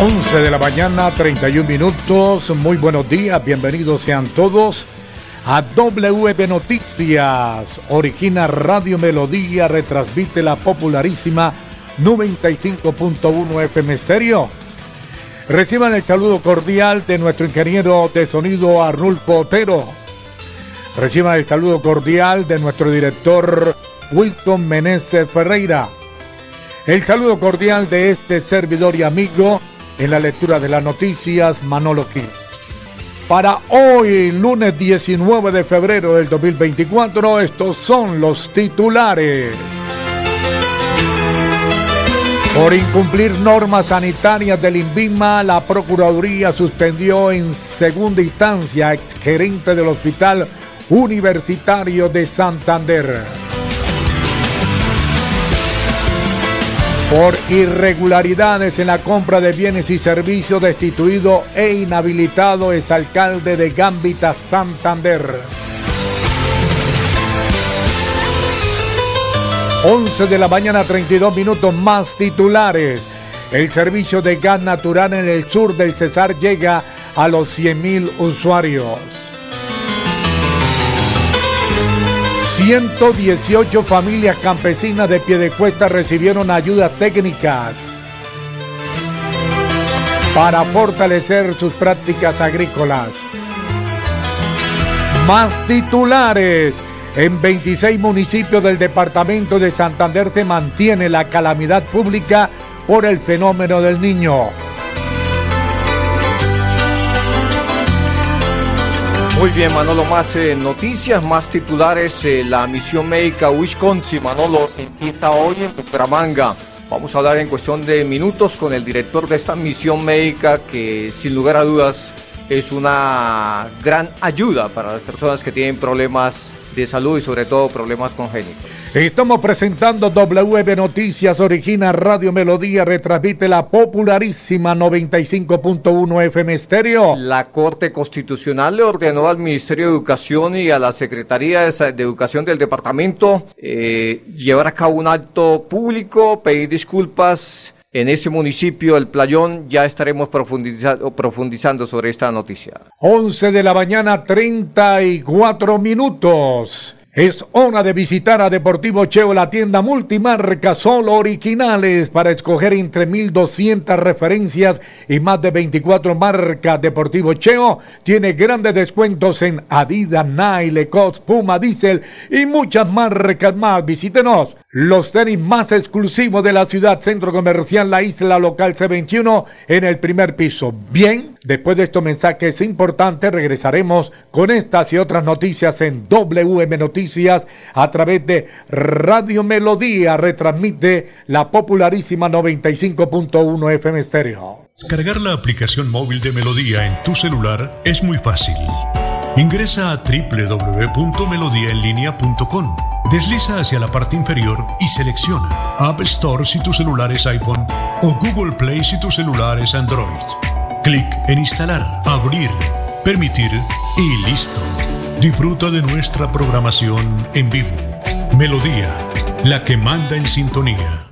11 de la mañana, 31 minutos. Muy buenos días, bienvenidos sean todos a WB Noticias. Origina Radio Melodía, retransmite la popularísima 95.1 FM Stereo. Reciban el saludo cordial de nuestro ingeniero de sonido Arnulfo Otero. Reciban el saludo cordial de nuestro director Wilton Meneses Ferreira. El saludo cordial de este servidor y amigo en la lectura de las noticias Manolo Gil. Para hoy, lunes 19 de febrero del 2024, estos son los titulares. Por incumplir normas sanitarias del INVIMA, la Procuraduría suspendió en segunda instancia ex gerente del Hospital Universitario de Santander. Por irregularidades en la compra de bienes y servicios destituido e inhabilitado exalcalde de Gambita, Santander. 11 de la mañana, 32 minutos más titulares. El servicio de gas natural en el sur del Cesar llega a los 100.000 usuarios. 118 familias campesinas de Piedecuesta recibieron ayudas técnicas para fortalecer sus prácticas agrícolas. Más titulares. En 26 municipios del departamento de Santander se mantiene la calamidad pública por el fenómeno del niño. Muy bien, Manolo, más eh, noticias, más titulares. Eh, la misión médica Wisconsin, Manolo, empieza hoy en Bucaramanga. Vamos a hablar en cuestión de minutos con el director de esta misión médica que sin lugar a dudas es una gran ayuda para las personas que tienen problemas de salud y sobre todo problemas congénitos. Estamos presentando WB Noticias, origina Radio Melodía, retransmite la popularísima 95.1 FM Estéreo. La Corte Constitucional le ordenó al Ministerio de Educación y a la Secretaría de Educación del Departamento eh, llevar a cabo un acto público, pedir disculpas en ese municipio, el Playón, ya estaremos profundizando, profundizando sobre esta noticia. 11 de la mañana, 34 minutos. Es hora de visitar a Deportivo Cheo, la tienda multimarca, solo originales para escoger entre 1200 referencias y más de 24 marcas. Deportivo Cheo tiene grandes descuentos en Adidas, Nike, Lecoq, Puma, Diesel y muchas marcas más. Visítenos los tenis más exclusivos de la ciudad, Centro Comercial La Isla Local C21 en el primer piso. Bien, después de estos mensajes importantes regresaremos con estas y otras noticias en WM Noticias a través de Radio Melodía. Retransmite la popularísima 95.1 FM Stereo. Cargar la aplicación móvil de Melodía en tu celular es muy fácil. Ingresa a www.melodiaenlinea.com Desliza hacia la parte inferior y selecciona App Store si tu celular es iPhone o Google Play si tu celular es Android. Clic en Instalar, Abrir, Permitir y listo. Disfruta de nuestra programación en vivo. Melodía, la que manda en sintonía.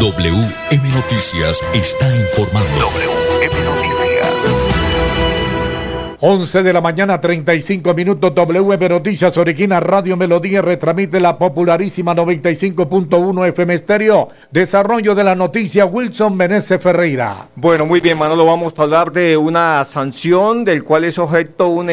WM Noticias está informando. 11 de la mañana, 35 minutos. WB Noticias Origina Radio Melodía retransmite la popularísima 95.1 FM Estéreo. Desarrollo de la noticia Wilson Menezes Ferreira. Bueno, muy bien, Manolo. Vamos a hablar de una sanción del cual es objeto un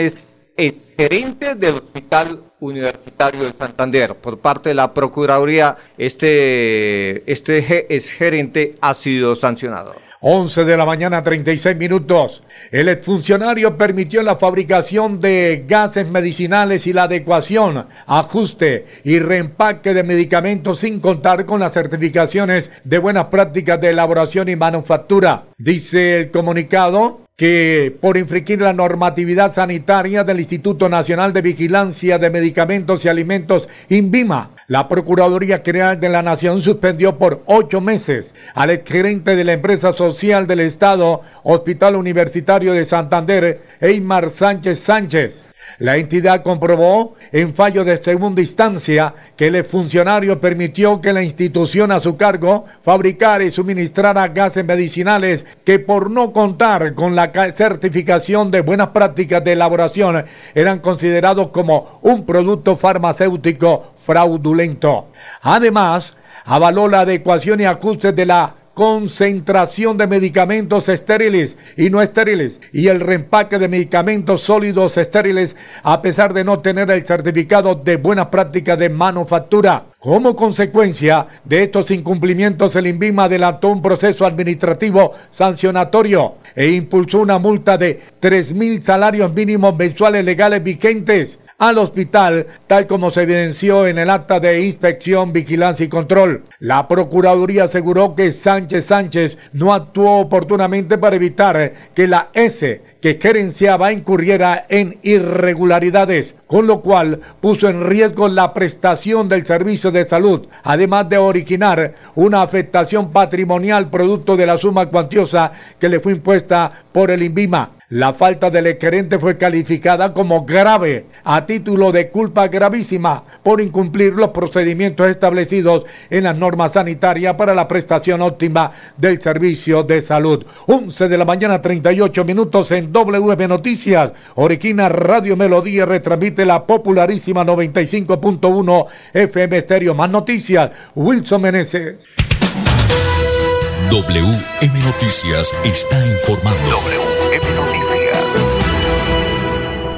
gerente del Hospital Universitario de Santander. Por parte de la Procuraduría, este, este ex gerente ha sido sancionado. 11 de la mañana, 36 minutos. El exfuncionario permitió la fabricación de gases medicinales y la adecuación, ajuste y reempaque de medicamentos sin contar con las certificaciones de buenas prácticas de elaboración y manufactura. Dice el comunicado que por infringir la normatividad sanitaria del Instituto Nacional de Vigilancia de Medicamentos y Alimentos, INVIMA, la Procuraduría General de la Nación suspendió por ocho meses al exgerente de la empresa social del Estado, Hospital Universitario de Santander, Eymar Sánchez Sánchez la entidad comprobó en fallo de segunda instancia que el funcionario permitió que la institución a su cargo fabricara y suministrara gases medicinales que por no contar con la certificación de buenas prácticas de elaboración eran considerados como un producto farmacéutico fraudulento. Además, avaló la adecuación y ajuste de la concentración de medicamentos estériles y no estériles y el reempaque de medicamentos sólidos estériles a pesar de no tener el certificado de buena práctica de manufactura. Como consecuencia de estos incumplimientos, el INVIMA adelantó un proceso administrativo sancionatorio e impulsó una multa de 3 mil salarios mínimos mensuales legales vigentes al hospital, tal como se evidenció en el acta de inspección, vigilancia y control. La Procuraduría aseguró que Sánchez Sánchez no actuó oportunamente para evitar que la S que gerenciaba incurriera en irregularidades, con lo cual puso en riesgo la prestación del servicio de salud, además de originar una afectación patrimonial producto de la suma cuantiosa que le fue impuesta por el INVIMA. La falta del gerente fue calificada como grave a título de culpa gravísima por incumplir los procedimientos establecidos en las normas sanitarias para la prestación óptima del servicio de salud. 11 de la mañana 38 minutos en WB Noticias. Oriquina Radio Melodía retransmite la popularísima 95.1 FM Estéreo. Más noticias. Wilson Meneses. WM Noticias está informando.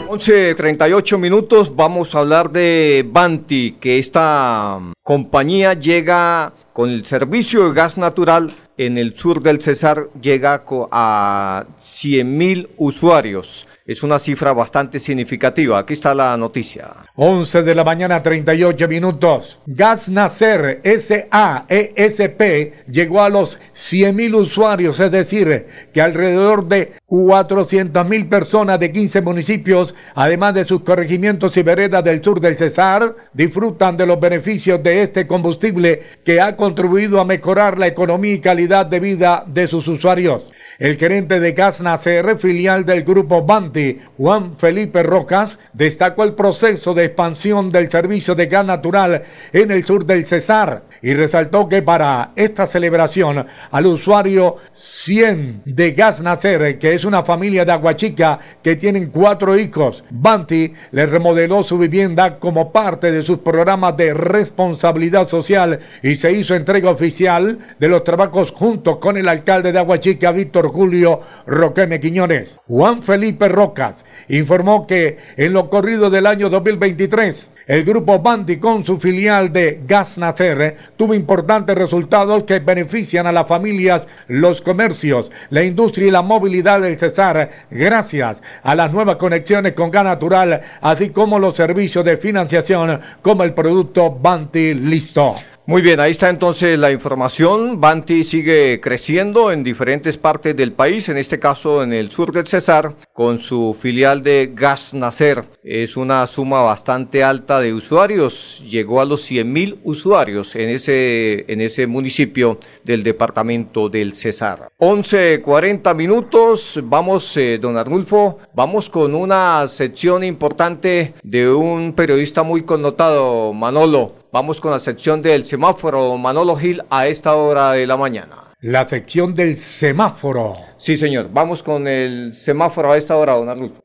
11.38 minutos, vamos a hablar de Banti, que esta compañía llega con el servicio de gas natural en el sur del Cesar, llega a 100.000 usuarios. Es una cifra bastante significativa. Aquí está la noticia. 11 de la mañana, 38 minutos. Gas Nacer SAESP llegó a los 100 mil usuarios, es decir, que alrededor de 400 mil personas de 15 municipios, además de sus corregimientos y veredas del sur del Cesar, disfrutan de los beneficios de este combustible que ha contribuido a mejorar la economía y calidad de vida de sus usuarios. El gerente de Gas Nacer, filial del grupo Banti, Juan Felipe Rocas, destacó el proceso de expansión del servicio de gas natural en el sur del Cesar y resaltó que para esta celebración al usuario 100 de Gas Nacer, que es una familia de Aguachica que tienen cuatro hijos, Banti le remodeló su vivienda como parte de sus programas de responsabilidad social y se hizo entrega oficial de los trabajos junto con el alcalde de Aguachica, Víctor Julio Roqueme Quiñones. Juan Felipe Rocas informó que en lo corrido del año 2023, el grupo Bandi con su filial de Gas Nacer tuvo importantes resultados que benefician a las familias, los comercios, la industria y la movilidad del Cesar gracias a las nuevas conexiones con gas natural, así como los servicios de financiación como el producto Banti Listo. Muy bien, ahí está entonces la información. Banti sigue creciendo en diferentes partes del país, en este caso en el sur del Cesar, con su filial de Gas Nacer. Es una suma bastante alta de usuarios, llegó a los 100 mil usuarios en ese, en ese municipio del departamento del Cesar. 11.40 minutos, vamos, eh, don Arnulfo, vamos con una sección importante de un periodista muy connotado, Manolo. Vamos con la sección del semáforo Manolo Gil a esta hora de la mañana. La sección del semáforo. Sí, señor. Vamos con el semáforo a esta hora, don Arnulfo.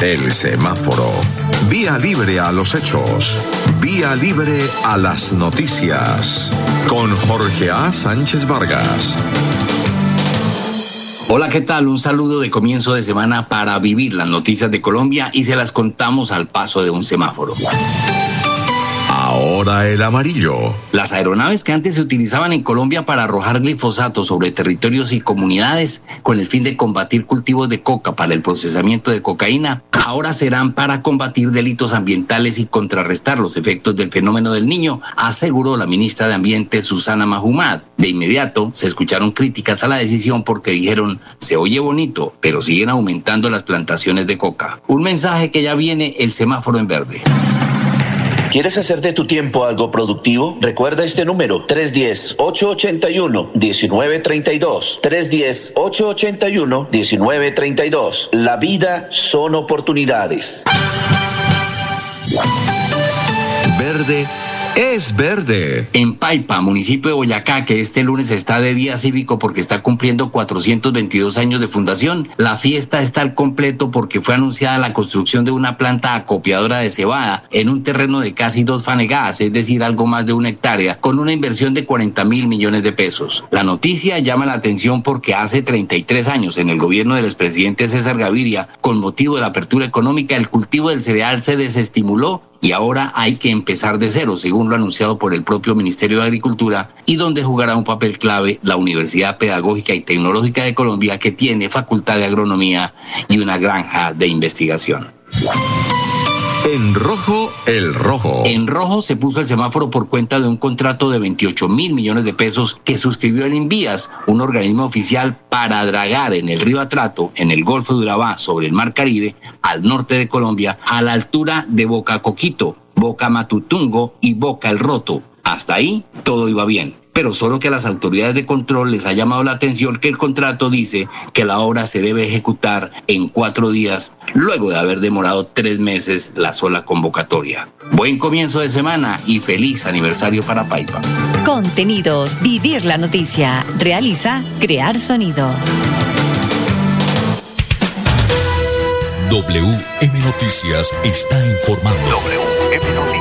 El semáforo. Vía libre a los hechos. Vía libre a las noticias. Con Jorge A. Sánchez Vargas. Hola, ¿qué tal? Un saludo de comienzo de semana para vivir las noticias de Colombia y se las contamos al paso de un semáforo. Ahora el amarillo. Las aeronaves que antes se utilizaban en Colombia para arrojar glifosato sobre territorios y comunidades con el fin de combatir cultivos de coca para el procesamiento de cocaína, ahora serán para combatir delitos ambientales y contrarrestar los efectos del fenómeno del niño, aseguró la ministra de Ambiente Susana Mahumad. De inmediato se escucharon críticas a la decisión porque dijeron, se oye bonito, pero siguen aumentando las plantaciones de coca. Un mensaje que ya viene el semáforo en verde. ¿Quieres hacer de tu tiempo algo productivo? Recuerda este número 310-881-1932. 310-881-1932. La vida son oportunidades. Verde es verde. En Paipa, municipio de Boyacá, que este lunes está de día cívico porque está cumpliendo 422 años de fundación, la fiesta está al completo porque fue anunciada la construcción de una planta acopiadora de cebada en un terreno de casi dos fanegadas, es decir, algo más de una hectárea, con una inversión de 40 mil millones de pesos. La noticia llama la atención porque hace 33 años, en el gobierno del expresidente César Gaviria, con motivo de la apertura económica, el cultivo del cereal se desestimuló y ahora hay que empezar de cero, según lo anunciado por el propio Ministerio de Agricultura, y donde jugará un papel clave la Universidad Pedagógica y Tecnológica de Colombia, que tiene facultad de agronomía y una granja de investigación. En rojo, el rojo. En rojo se puso el semáforo por cuenta de un contrato de 28 mil millones de pesos que suscribió el Invías, un organismo oficial para dragar en el río Atrato, en el Golfo de Urabá, sobre el Mar Caribe, al norte de Colombia, a la altura de Boca Coquito, Boca Matutungo y Boca El Roto. Hasta ahí todo iba bien pero solo que a las autoridades de control les ha llamado la atención que el contrato dice que la obra se debe ejecutar en cuatro días, luego de haber demorado tres meses la sola convocatoria. Buen comienzo de semana y feliz aniversario para Paipa. Contenidos, vivir la noticia, realiza Crear Sonido. WM Noticias está informando. WM Noticias.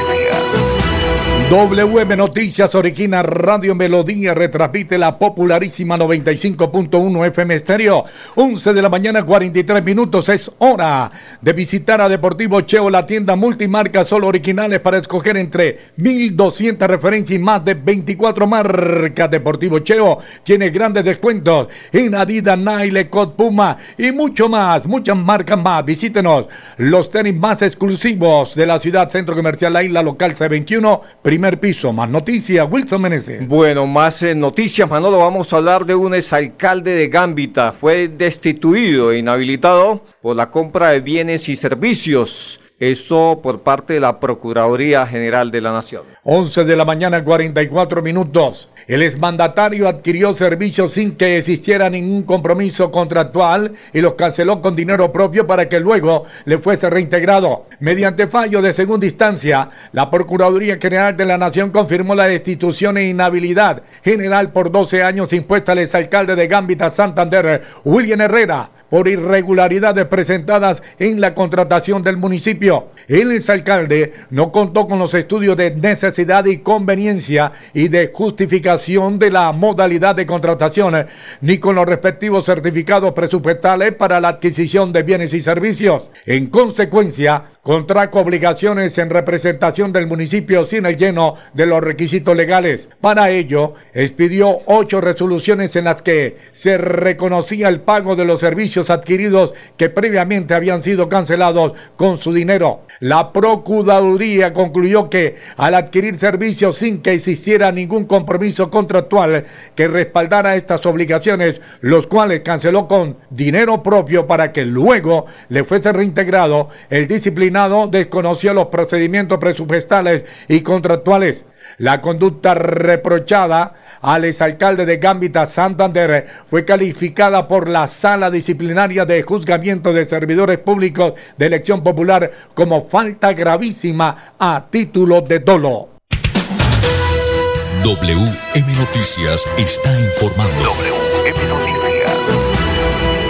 WM Noticias origina Radio Melodía, retransmite la popularísima 95.1 FM Estéreo. 11 de la mañana, 43 minutos. Es hora de visitar a Deportivo Cheo, la tienda multimarca solo originales para escoger entre 1200 referencias y más de 24 marcas. Deportivo Cheo tiene grandes descuentos en Adidas, Nike, Cod Puma y mucho más, muchas marcas más. Visítenos los tenis más exclusivos de la ciudad, Centro Comercial La Isla Local C21 primer piso. Más noticias, Wilson Menezes. Bueno, más eh, noticias, Manolo. Vamos a hablar de un exalcalde de Gambita. Fue destituido e inhabilitado por la compra de bienes y servicios. Eso por parte de la Procuraduría General de la Nación. 11 de la mañana, 44 minutos. El exmandatario adquirió servicios sin que existiera ningún compromiso contractual y los canceló con dinero propio para que luego le fuese reintegrado. Mediante fallo de segunda instancia, la Procuraduría General de la Nación confirmó la destitución e inhabilidad general por 12 años impuesta al exalcalde de Gambita Santander, William Herrera por irregularidades presentadas en la contratación del municipio. El exalcalde no contó con los estudios de necesidad y conveniencia y de justificación de la modalidad de contratación, ni con los respectivos certificados presupuestales para la adquisición de bienes y servicios. En consecuencia, contrajo obligaciones en representación del municipio sin el lleno de los requisitos legales. Para ello, expidió ocho resoluciones en las que se reconocía el pago de los servicios adquiridos que previamente habían sido cancelados con su dinero. La Procuraduría concluyó que al adquirir servicios sin que existiera ningún compromiso contractual que respaldara estas obligaciones, los cuales canceló con dinero propio para que luego le fuese reintegrado el disciplinario desconocía los procedimientos presupuestales y contractuales. La conducta reprochada al exalcalde de Gambita Santander fue calificada por la Sala Disciplinaria de Juzgamiento de Servidores Públicos de Elección Popular como falta gravísima a título de dolo. WM Noticias está informando. WM Noticias.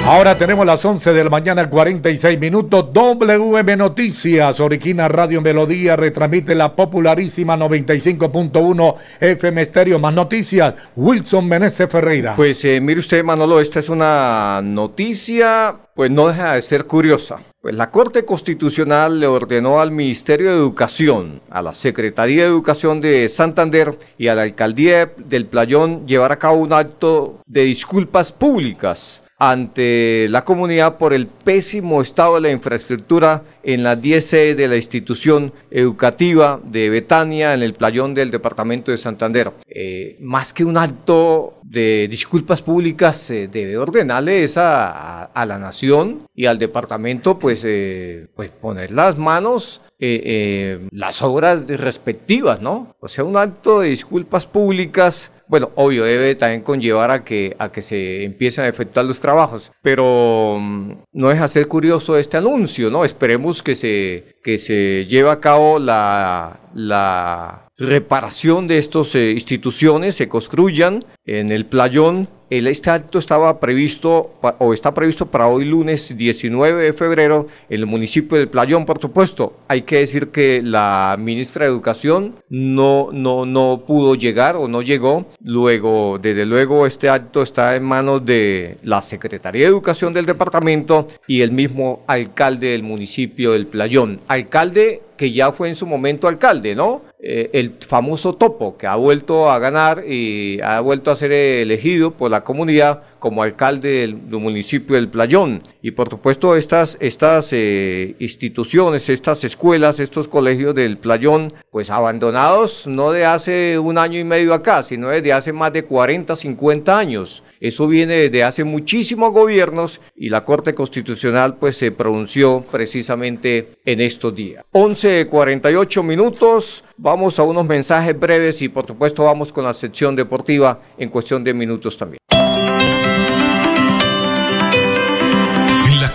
Ahora tenemos las 11 de la mañana, 46 minutos. WM Noticias, Oriquina Radio Melodía, retransmite la popularísima 95.1 FM Estéreo. Más noticias, Wilson Menezes Ferreira. Pues eh, mire usted, Manolo, esta es una noticia, pues no deja de ser curiosa. Pues la Corte Constitucional le ordenó al Ministerio de Educación, a la Secretaría de Educación de Santander y a la Alcaldía del Playón llevar a cabo un acto de disculpas públicas ante la comunidad por el pésimo estado de la infraestructura en la 10 sede de la institución educativa de Betania en el playón del departamento de Santander. Eh, más que un acto de disculpas públicas, se debe ordenarle esa a, la nación y al departamento pues, eh, pues poner las manos eh, las obras respectivas, ¿no? O sea, un acto de disculpas públicas bueno, obvio, debe también conllevar a que, a que se empiecen a efectuar los trabajos, pero mm, no deja ser curioso este anuncio, ¿no? Esperemos que se, que se lleve a cabo la, la reparación de estas eh, instituciones, se construyan en el playón este acto estaba previsto o está previsto para hoy lunes 19 de febrero en el municipio del Playón, por supuesto. Hay que decir que la ministra de Educación no, no, no pudo llegar o no llegó. Luego, desde luego, este acto está en manos de la Secretaría de Educación del departamento y el mismo alcalde del municipio del Playón. Alcalde que ya fue en su momento alcalde, ¿no? Eh, el famoso Topo, que ha vuelto a ganar y ha vuelto a ser elegido por la comunidad como alcalde del, municipio del Playón. Y por supuesto estas, estas eh, instituciones, estas escuelas, estos colegios del Playón, pues abandonados no de hace un año y medio acá, sino desde hace más de 40, 50 años. Eso viene desde hace muchísimos gobiernos y la Corte Constitucional pues se pronunció precisamente en estos días. 11.48 minutos, vamos a unos mensajes breves y por supuesto vamos con la sección deportiva en cuestión de minutos también.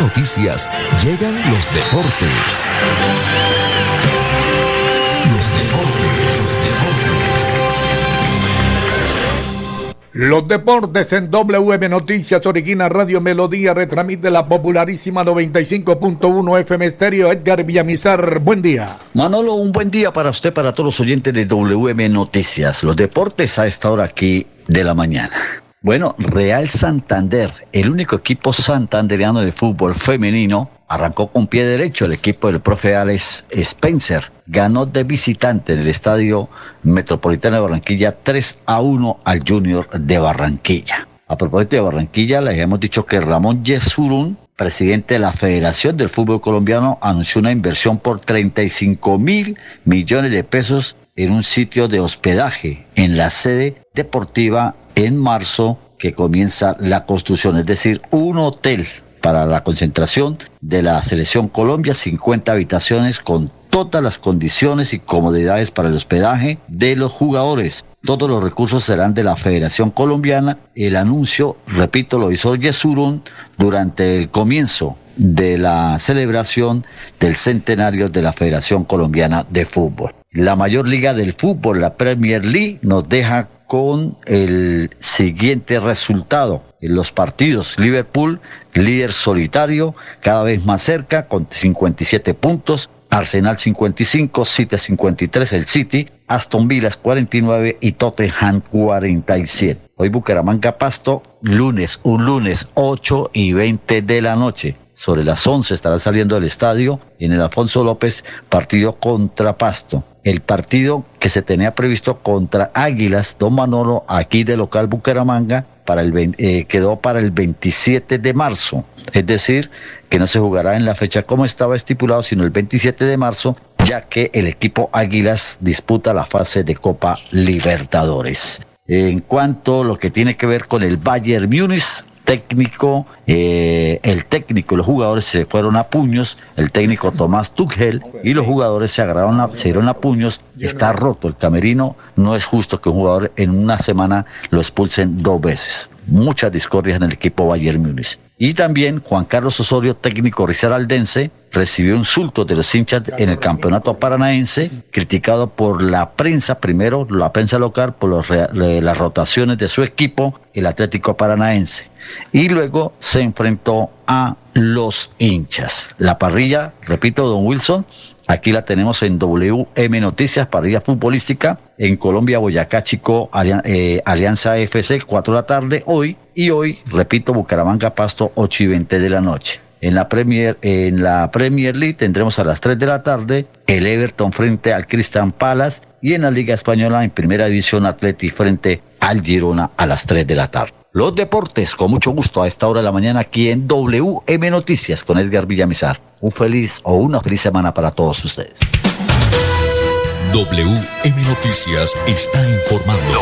Noticias llegan los deportes. Los deportes, los deportes. Los deportes en WM Noticias, Origina Radio Melodía, retransmite la popularísima 95.1 FM Estéreo. Edgar Villamizar, buen día. Manolo, un buen día para usted, para todos los oyentes de WM Noticias. Los deportes a esta hora aquí de la mañana. Bueno, Real Santander, el único equipo santandereano de fútbol femenino, arrancó con pie derecho el equipo del profe Alex Spencer. Ganó de visitante en el Estadio Metropolitano de Barranquilla 3 a 1 al Junior de Barranquilla. A propósito de Barranquilla, les hemos dicho que Ramón Yesurún, presidente de la Federación del Fútbol Colombiano, anunció una inversión por 35 mil millones de pesos en un sitio de hospedaje en la sede deportiva en marzo que comienza la construcción, es decir, un hotel para la concentración de la selección Colombia, 50 habitaciones con todas las condiciones y comodidades para el hospedaje de los jugadores. Todos los recursos serán de la Federación Colombiana. El anuncio, repito, lo hizo Yesurun durante el comienzo de la celebración del centenario de la Federación Colombiana de Fútbol. La mayor liga del fútbol, la Premier League, nos deja con el siguiente resultado. En los partidos, Liverpool, líder solitario, cada vez más cerca, con 57 puntos. Arsenal 55, City 53, el City, Aston Villa 49 y Tottenham 47. Hoy Bucaramanga Pasto, lunes, un lunes 8 y 20 de la noche. Sobre las 11 estará saliendo del estadio en el Alfonso López, partido contra Pasto el partido que se tenía previsto contra Águilas, Don Manolo, aquí de local Bucaramanga, para el, eh, quedó para el 27 de marzo. Es decir, que no se jugará en la fecha como estaba estipulado, sino el 27 de marzo, ya que el equipo Águilas disputa la fase de Copa Libertadores. En cuanto a lo que tiene que ver con el Bayern Múnich, técnico, eh, el técnico y los jugadores se fueron a puños, el técnico Tomás Tuchel y los jugadores se agarraron a, se dieron a puños, está roto el camerino, no es justo que un jugador en una semana lo expulsen dos veces. Muchas discordias en el equipo Bayern Múnich. Y también Juan Carlos Osorio, técnico risaraldense, recibió insultos de los hinchas en el campeonato paranaense, criticado por la prensa, primero la prensa local, por las rotaciones de su equipo, el Atlético Paranaense. Y luego se enfrentó a los hinchas. La parrilla, repito, don Wilson, aquí la tenemos en WM Noticias, parrilla futbolística, en Colombia, Boyacá, Chico, eh, Alianza FC, 4 de la tarde, hoy, y hoy, repito, Bucaramanga, Pasto, 8 y 20 de la noche. En la Premier, en la Premier League tendremos a las 3 de la tarde el Everton frente al Crystal Palace y en la Liga Española en Primera División Atleti frente al Girona a las 3 de la tarde. Los deportes, con mucho gusto a esta hora de la mañana aquí en WM Noticias con Edgar Villamizar. Un feliz o una feliz semana para todos ustedes. WM Noticias está informando.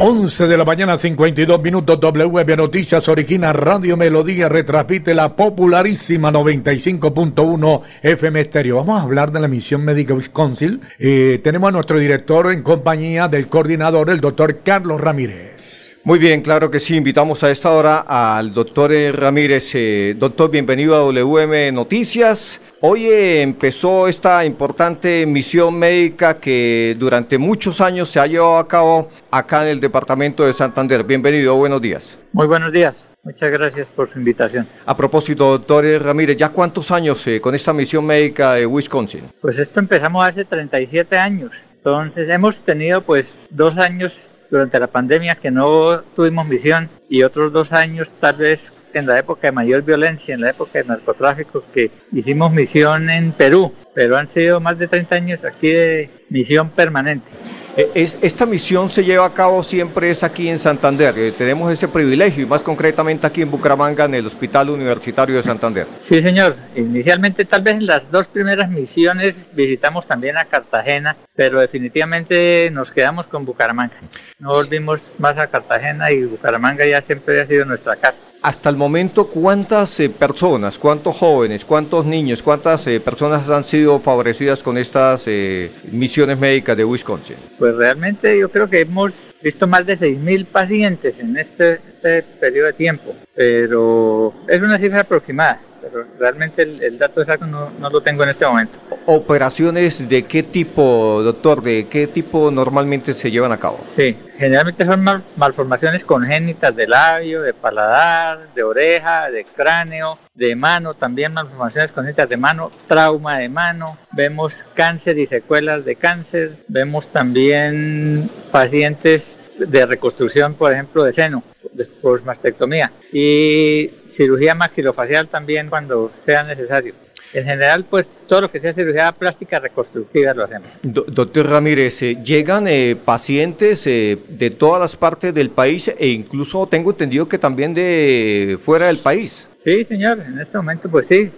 11 de la mañana, 52 minutos, WB Noticias Origina Radio Melodía retransmite la popularísima 95.1 FM Estéreo. Vamos a hablar de la misión médica Wisconsin. Eh, tenemos a nuestro director en compañía del coordinador, el doctor Carlos Ramírez. Muy bien, claro que sí. Invitamos a esta hora al doctor Ramírez. Eh, doctor, bienvenido a WM Noticias. Hoy eh, empezó esta importante misión médica que durante muchos años se ha llevado a cabo acá en el departamento de Santander. Bienvenido, buenos días. Muy buenos días. Muchas gracias por su invitación. A propósito, doctor Ramírez, ¿ya cuántos años eh, con esta misión médica de Wisconsin? Pues esto empezamos hace 37 años. Entonces hemos tenido pues dos años durante la pandemia que no tuvimos misión y otros dos años tal vez en la época de mayor violencia, en la época de narcotráfico, que hicimos misión en Perú, pero han sido más de 30 años aquí de misión permanente. Eh, es, esta misión se lleva a cabo siempre es aquí en Santander. Eh, tenemos ese privilegio y más concretamente aquí en Bucaramanga, en el Hospital Universitario de Santander. Sí, señor. Inicialmente, tal vez en las dos primeras misiones visitamos también a Cartagena, pero definitivamente nos quedamos con Bucaramanga. No volvimos más a Cartagena y Bucaramanga ya siempre ha sido nuestra casa. Hasta el momento, ¿cuántas eh, personas, cuántos jóvenes, cuántos niños, cuántas personas han sido favorecidas con estas misiones médicas de Wisconsin? Pues realmente yo creo que hemos visto más de 6.000 pacientes en este, este periodo de tiempo, pero es una cifra aproximada pero realmente el, dato exacto no, lo tengo en este momento. ¿Operaciones de qué tipo, doctor? ¿De qué tipo normalmente se llevan a cabo? Sí, generalmente son malformaciones congénitas de labio, de paladar, de oreja, de cráneo, de mano, también malformaciones congénitas de mano, trauma de mano, vemos cáncer y secuelas de cáncer, vemos también pacientes de reconstrucción, por ejemplo, de seno, de mastectomía y cirugía maxilofacial también cuando sea necesario. En general, pues todo lo que sea cirugía plástica reconstructiva lo hacemos. doctor Ramírez, eh, llegan eh, pacientes eh, de todas las partes del país e incluso tengo entendido que también de fuera del país. Sí, señor, en este momento pues sí.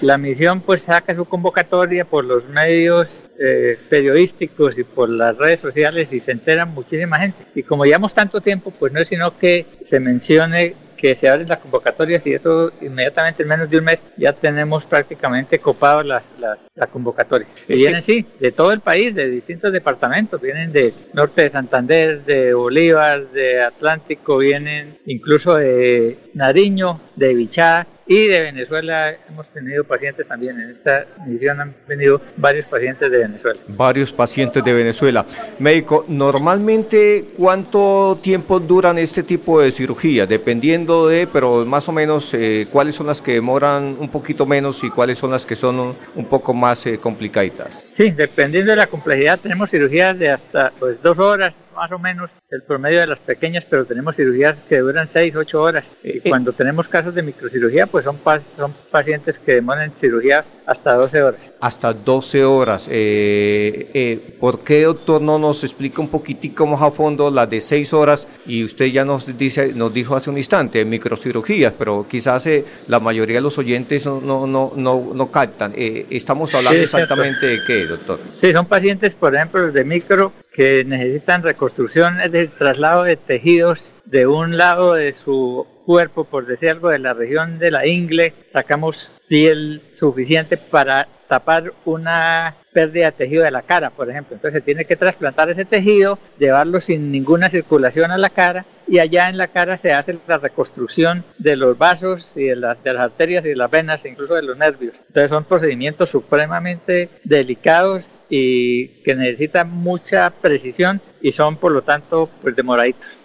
la misión pues saca su convocatoria por los medios eh, periodísticos y por las redes sociales y se enteran muchísima gente. Y como llevamos tanto tiempo, pues no es sino que se mencione que se abren las convocatorias y eso inmediatamente en menos de un mes ya tenemos prácticamente copado las, las, la convocatoria. Y vienen sí, de todo el país, de distintos departamentos, vienen de norte de Santander, de Bolívar, de Atlántico, vienen incluso de Nariño, de Bichá, y de Venezuela hemos tenido pacientes también. En esta misión han venido varios pacientes de Venezuela. Varios pacientes de Venezuela. Médico, normalmente, ¿cuánto tiempo duran este tipo de cirugía? Dependiendo de, pero más o menos, eh, ¿cuáles son las que demoran un poquito menos y cuáles son las que son un, poco más eh, complicadas? Sí, dependiendo de la complejidad, tenemos cirugías de hasta pues, dos horas, más o menos el promedio de las pequeñas, pero tenemos cirugías que duran 6, 8 horas. Y eh, eh. cuando tenemos casos de microcirugía, pues son, son pacientes que demoran cirugía hasta 12 horas. Hasta 12 horas. Eh, ¿Por qué, doctor, no nos explica un poquitico más a fondo la de 6 horas? Y usted ya nos, dice, nos dijo hace un instante, microcirugías, pero quizás la mayoría de los oyentes no, no, no, no, no captan. ¿Estamos hablando exactamente de qué, doctor? Sí, son pacientes, por ejemplo, de micro que necesitan reconstrucción, es traslado de tejidos de un lado de su cuerpo, por decir algo, de la región de la ingle, sacamos piel suficiente para tapar una pérdida de tejido de la cara, por ejemplo. Entonces se tiene que trasplantar ese tejido, llevarlo sin ninguna circulación a la cara y allá en la cara se hace la reconstrucción de los vasos y de las, arterias y de las venas, incluso de los nervios. Entonces son procedimientos supremamente delicados y que necesitan mucha precisión y son por lo tanto pues demoraditos.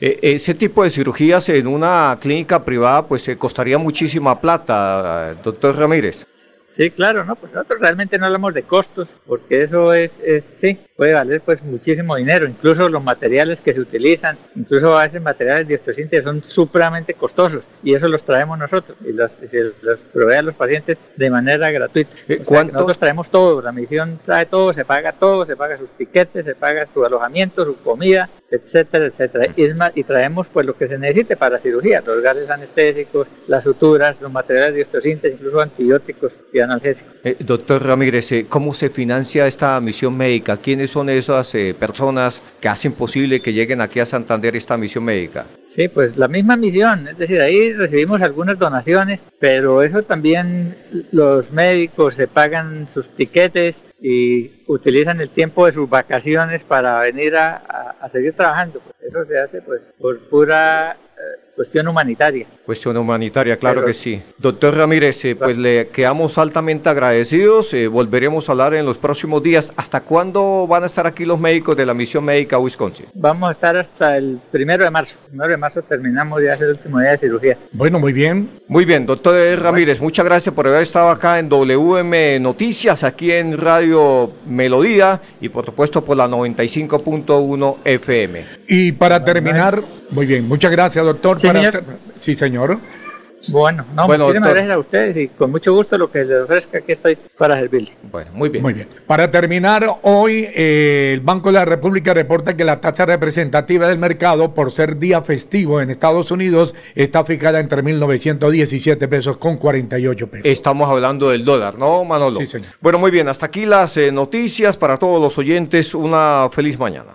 Eh, ese tipo de cirugías en una clínica privada pues se costaría muchísima plata, doctor Ramírez. Sí, claro, no, pues nosotros realmente no hablamos de costos, porque eso es, es, sí, puede valer pues muchísimo dinero, incluso los materiales que se utilizan, incluso a veces materiales de osteosíntesis son supremamente costosos y eso los traemos nosotros y los, los provee a los pacientes de manera gratuita. Eh, nosotros traemos todo, la misión trae todo, se paga todo, se paga sus tiquetes, se paga su alojamiento, su comida, etcétera, etcétera. Y, es más, y traemos pues lo que se necesite para cirugía, los gases anestésicos, las suturas, los materiales de osteosíntesis, incluso antibióticos y analgésicos. Eh, doctor Ramírez, eh, ¿cómo se financia esta misión médica? ¿Quiénes son esas eh, personas que hacen posible que lleguen aquí a Santander esta misión médica? Sí, pues la misma misión, es decir, ahí recibimos algunas donaciones, pero eso también los médicos se pagan sus tiquetes y utilizan el tiempo de sus vacaciones para venir a, a, seguir trabajando. Eso se hace pues por pura cuestión humanitaria. Cuestión humanitaria, claro que sí. Doctor Ramírez, eh, pues le quedamos altamente agradecidos. Eh, volveremos a hablar en los próximos días. ¿Hasta cuándo van a estar aquí los médicos de la misión médica Wisconsin? Vamos a estar hasta el primero de marzo. El primero de marzo terminamos ya el último día de cirugía. Bueno, muy bien. Muy bien, doctor Ramírez, muchas gracias por haber estado acá en WM Noticias, aquí en Radio Melodía y por supuesto por la 95.1 FM. Y para terminar, muy bien, muchas gracias, doctor. Sí, señor. Bueno, no, muchísimas gracias a ustedes y con mucho gusto lo que les ofrezca aquí estoy para servirle. Bueno, muy bien. Muy bien. Para terminar, hoy eh, el Banco de la República reporta que la tasa representativa del mercado, por ser día festivo en Estados Unidos, está fijada entre 1.917 pesos con 48 pesos. Estamos hablando del dólar, ¿no, Manolo? Sí, señor. Bueno, muy bien. Hasta aquí las eh, noticias para todos los oyentes. Una feliz mañana.